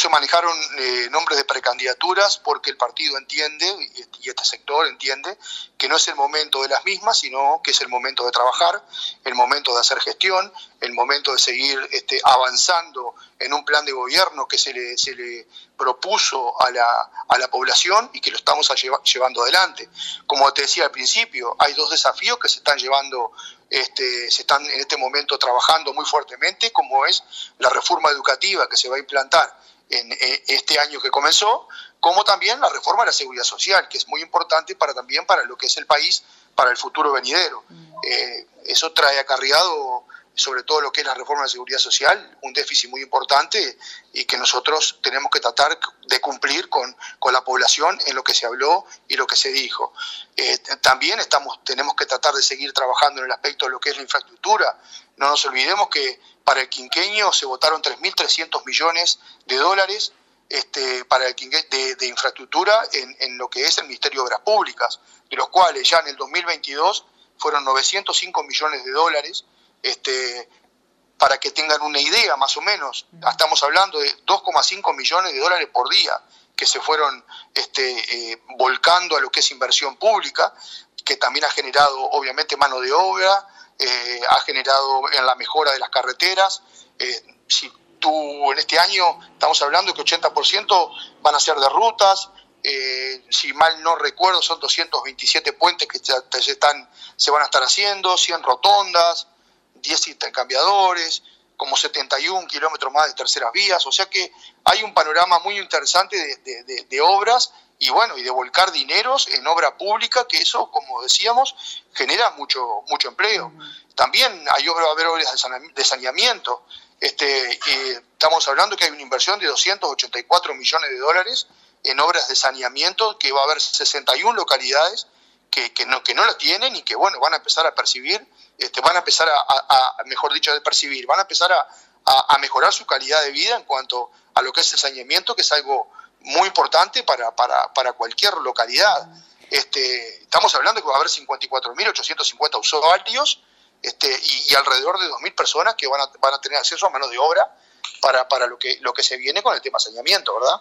se manejaron eh, nombres de precandidaturas porque el partido entiende, y este sector entiende, que no es el momento de las mismas, sino que es el momento de trabajar, el momento de hacer gestión, el momento de seguir este, avanzando en un plan de gobierno que se le, se le propuso a la, a la población y que lo estamos llevando adelante. Como te decía al principio, hay dos desafíos que se están llevando este, se están en este momento trabajando muy fuertemente, como es la reforma educativa que se va a implantar en, este año que comenzó, como también la reforma de la seguridad social, que es muy importante para también para lo que es el país, para el futuro venidero. Mm. Eh, eso trae acarreado sobre todo lo que es la reforma de la seguridad social, un déficit muy importante y que nosotros tenemos que tratar de cumplir con, la población en lo que se habló y lo que se dijo. Eh, también estamos, tenemos que tratar de seguir trabajando en el aspecto de lo que es la infraestructura. No nos olvidemos que para el quinqueño se votaron 3.300 millones de dólares este, para el de, de infraestructura en, en, lo que es el Ministerio de Obras Públicas, de los cuales ya en el 2022 fueron 905 millones de dólares este, para que tengan una idea más o menos, estamos hablando de 2,5 millones de dólares por día que se fueron este, eh, volcando a lo que es inversión pública, que también ha generado obviamente mano de obra, eh, ha generado en la mejora de las carreteras. Eh, si tú en este año estamos hablando que 80% van a ser de rutas, si mal no recuerdo son 227 puentes que se, están, se van a estar haciendo, 100 rotondas, 10 intercambiadores, como 71 kilómetros más de terceras vías, o sea que hay un panorama muy interesante de, obras y bueno, y de volcar dineros en obra pública, que eso, como decíamos, genera mucho, mucho empleo. También hay obra, haber obras de saneamiento. Este, estamos hablando que hay una inversión de 284 millones de dólares en obras de saneamiento, que va a haber 61 localidades que, que, no, que no la tienen y que bueno, van a empezar a percibir este, van a empezar a, mejor dicho, de percibir, van a empezar a, mejorar su calidad de vida en cuanto a lo que es el saneamiento, que es algo muy importante para, para, cualquier localidad. Este, estamos hablando que va a haber 54.850 usuarios este, y, alrededor de 2.000 personas que van a, van a tener acceso a mano de obra para, para lo, que, lo que se viene con el tema saneamiento, ¿verdad?